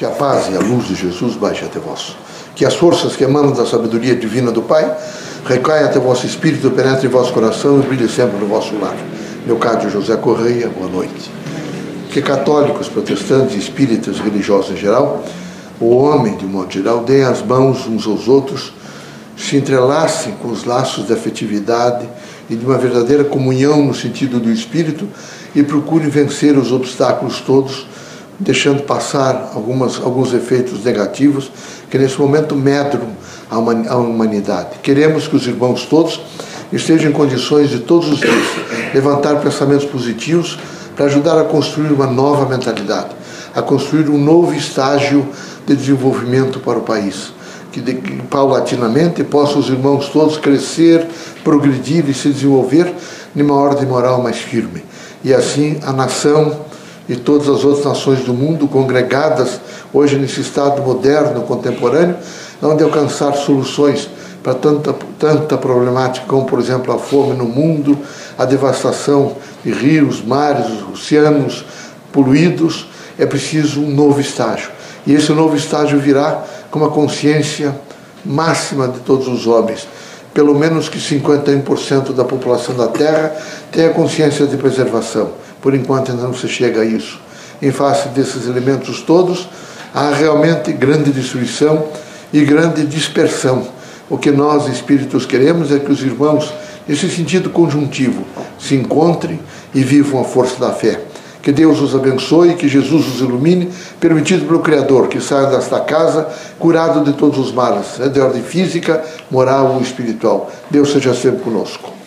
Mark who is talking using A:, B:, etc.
A: Que a paz e a luz de Jesus baixe até vós. Que as forças que emanam da sabedoria divina do Pai recaiam até vosso espírito, penetre em vosso coração e brilhe sempre no vosso lar. Meu caro José Correia, boa noite. Que católicos, protestantes, espíritas, religiosos em geral, o homem, de modo geral, deem as mãos uns aos outros, se entrelacem com os laços de afetividade e de uma verdadeira comunhão no sentido do espírito e procurem vencer os obstáculos todos deixando passar algumas, alguns efeitos negativos que nesse momento medram a humanidade. Queremos que os irmãos todos estejam em condições de todos os dias levantar pensamentos positivos para ajudar a construir uma nova mentalidade, a construir um novo estágio de desenvolvimento para o país. Que, de, que paulatinamente possam os irmãos todos crescer, progredir e se desenvolver numa ordem moral mais firme. E assim a nação e todas as outras nações do mundo congregadas hoje nesse estado moderno, contemporâneo, onde alcançar soluções para tanta, tanta problemática como, por exemplo, a fome no mundo, a devastação de rios, mares, oceanos poluídos, é preciso um novo estágio. E esse novo estágio virá com uma consciência máxima de todos os homens. Pelo menos que 51% da população da Terra tenha consciência de preservação por enquanto ainda não se chega a isso. Em face desses elementos todos, há realmente grande destruição e grande dispersão. O que nós, espíritos, queremos é que os irmãos, nesse sentido conjuntivo, se encontrem e vivam a força da fé. Que Deus os abençoe, que Jesus os ilumine, permitido pelo Criador que saiam desta casa curado de todos os males, de ordem física, moral ou espiritual. Deus seja sempre conosco.